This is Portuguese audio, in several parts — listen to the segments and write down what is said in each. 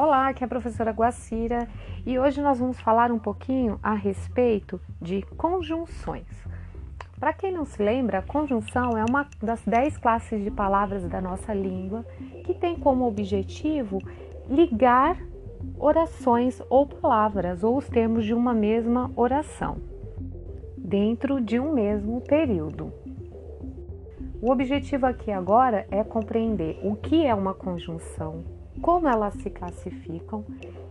Olá, aqui é a professora Guacira e hoje nós vamos falar um pouquinho a respeito de conjunções. Para quem não se lembra, conjunção é uma das dez classes de palavras da nossa língua que tem como objetivo ligar orações ou palavras ou os termos de uma mesma oração dentro de um mesmo período. O objetivo aqui agora é compreender o que é uma conjunção, como elas se classificam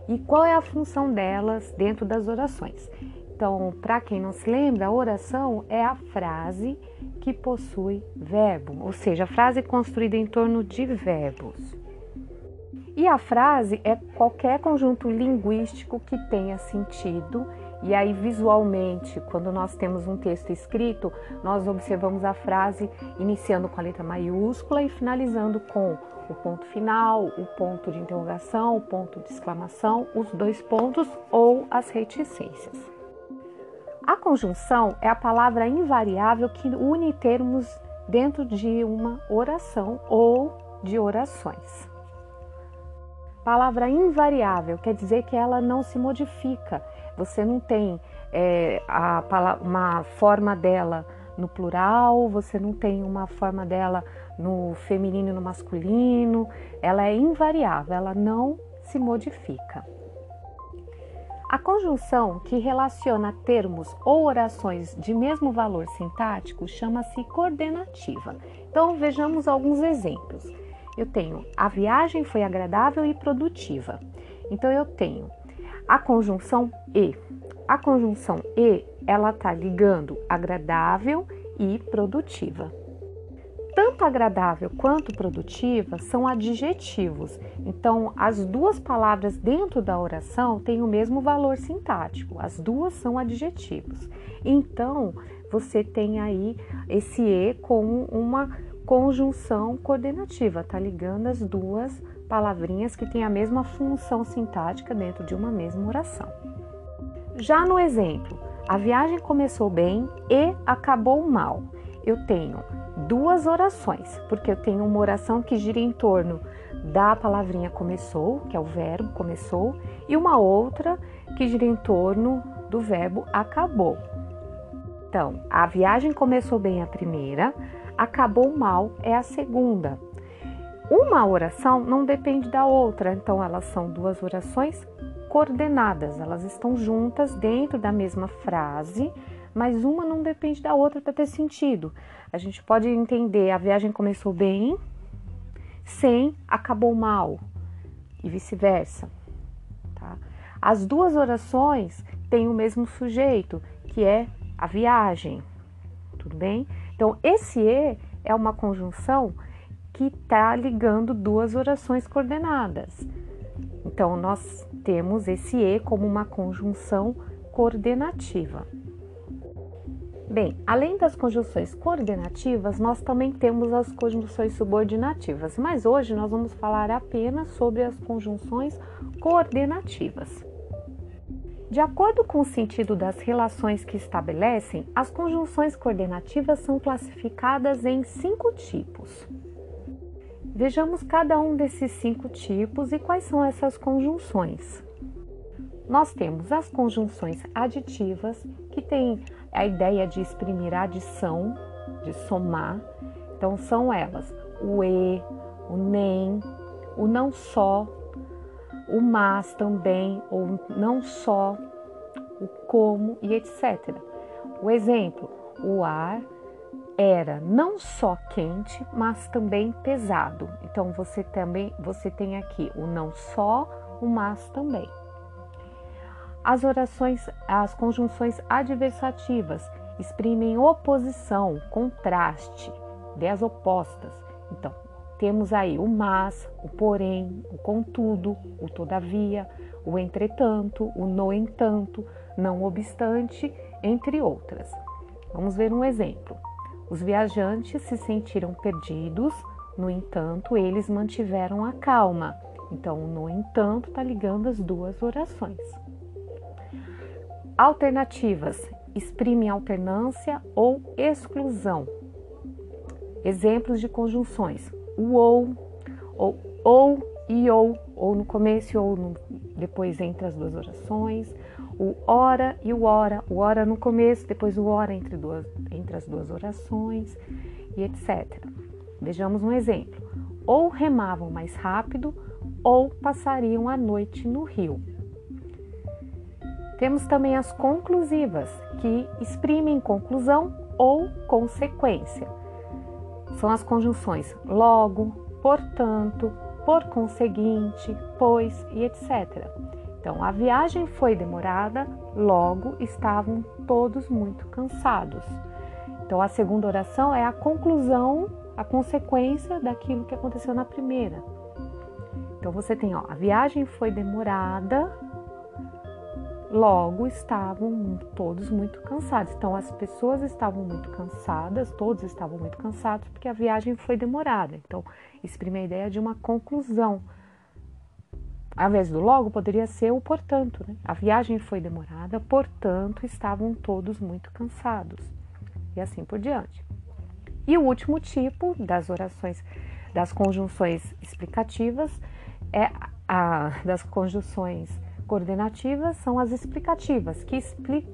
e qual é a função delas dentro das orações. Então, para quem não se lembra, a oração é a frase que possui verbo, ou seja, a frase construída em torno de verbos. E a frase é qualquer conjunto linguístico que tenha sentido e aí, visualmente, quando nós temos um texto escrito, nós observamos a frase iniciando com a letra maiúscula e finalizando com o ponto final, o ponto de interrogação, o ponto de exclamação, os dois pontos ou as reticências. A conjunção é a palavra invariável que une termos dentro de uma oração ou de orações. Palavra invariável quer dizer que ela não se modifica, você não tem é, a, uma forma dela no plural, você não tem uma forma dela no feminino e no masculino, ela é invariável, ela não se modifica. A conjunção que relaciona termos ou orações de mesmo valor sintático chama-se coordenativa. Então vejamos alguns exemplos. Eu tenho a viagem foi agradável e produtiva. Então eu tenho a conjunção e. A conjunção e, ela tá ligando agradável e produtiva. Tanto agradável quanto produtiva são adjetivos. Então, as duas palavras dentro da oração têm o mesmo valor sintático. As duas são adjetivos. Então, você tem aí esse e como uma conjunção coordenativa, tá ligando as duas palavrinhas que têm a mesma função sintática dentro de uma mesma oração. Já no exemplo, a viagem começou bem e acabou mal. Eu tenho duas orações, porque eu tenho uma oração que gira em torno da palavrinha começou, que é o verbo começou, e uma outra que gira em torno do verbo acabou. Então, a viagem começou bem a primeira, acabou mal é a segunda. Uma oração não depende da outra, então elas são duas orações coordenadas, elas estão juntas dentro da mesma frase, mas uma não depende da outra para ter sentido. A gente pode entender a viagem começou bem, sem acabou mal e vice-versa. Tá? As duas orações têm o mesmo sujeito, que é a viagem. Tudo bem? Então, esse E é uma conjunção que está ligando duas orações coordenadas. Então, nós temos esse E como uma conjunção coordenativa. Bem, além das conjunções coordenativas, nós também temos as conjunções subordinativas, mas hoje nós vamos falar apenas sobre as conjunções coordenativas. De acordo com o sentido das relações que estabelecem, as conjunções coordenativas são classificadas em cinco tipos. Vejamos cada um desses cinco tipos e quais são essas conjunções. Nós temos as conjunções aditivas, que têm a ideia de exprimir adição, de somar. Então, são elas o e, o nem, o não só, o mas também, ou não só, o como e etc. O exemplo, o ar era não só quente, mas também pesado. Então você também você tem aqui o não só, o mas também. As orações, as conjunções adversativas exprimem oposição, contraste, ideias opostas. Então, temos aí o mas, o porém, o contudo, o todavia, o entretanto, o no entanto, não obstante, entre outras. Vamos ver um exemplo. Os viajantes se sentiram perdidos, no entanto, eles mantiveram a calma. Então, no entanto, está ligando as duas orações. Alternativas exprimem alternância ou exclusão. Exemplos de conjunções: o ou, ou, ou e ou, ou no começo ou no, depois entre as duas orações, o ora e o ora, o ora no começo, depois o ora entre, duas, entre as duas orações e etc. Vejamos um exemplo. Ou remavam mais rápido ou passariam a noite no rio. Temos também as conclusivas, que exprimem conclusão ou consequência. São as conjunções logo, portanto, por conseguinte, pois e etc. Então, a viagem foi demorada, logo estavam todos muito cansados. Então, a segunda oração é a conclusão, a consequência daquilo que aconteceu na primeira. Então, você tem, ó, a viagem foi demorada, Logo, estavam todos muito cansados. Então, as pessoas estavam muito cansadas, todos estavam muito cansados, porque a viagem foi demorada. Então, exprime a ideia de uma conclusão. Ao invés do logo, poderia ser o portanto. Né? A viagem foi demorada, portanto, estavam todos muito cansados. E assim por diante. E o último tipo das orações, das conjunções explicativas, é a das conjunções coordenativas são as explicativas, que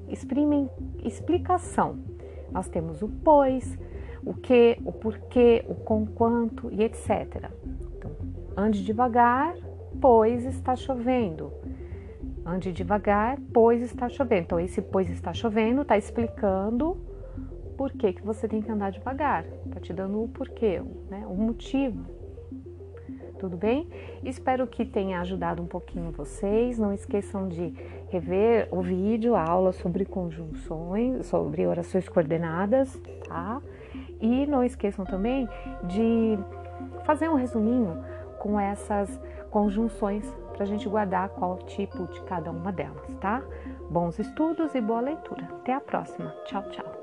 exprimem explicação. Nós temos o pois, o que, o porquê, o com quanto e etc. Então, ande devagar, pois está chovendo. Ande devagar, pois está chovendo. Então, esse pois está chovendo está explicando por que, que você tem que andar devagar. Está te dando o porquê, né? o motivo tudo bem? Espero que tenha ajudado um pouquinho vocês. Não esqueçam de rever o vídeo, a aula sobre conjunções, sobre orações coordenadas, tá? E não esqueçam também de fazer um resuminho com essas conjunções para a gente guardar qual tipo de cada uma delas, tá? Bons estudos e boa leitura. Até a próxima. Tchau, tchau.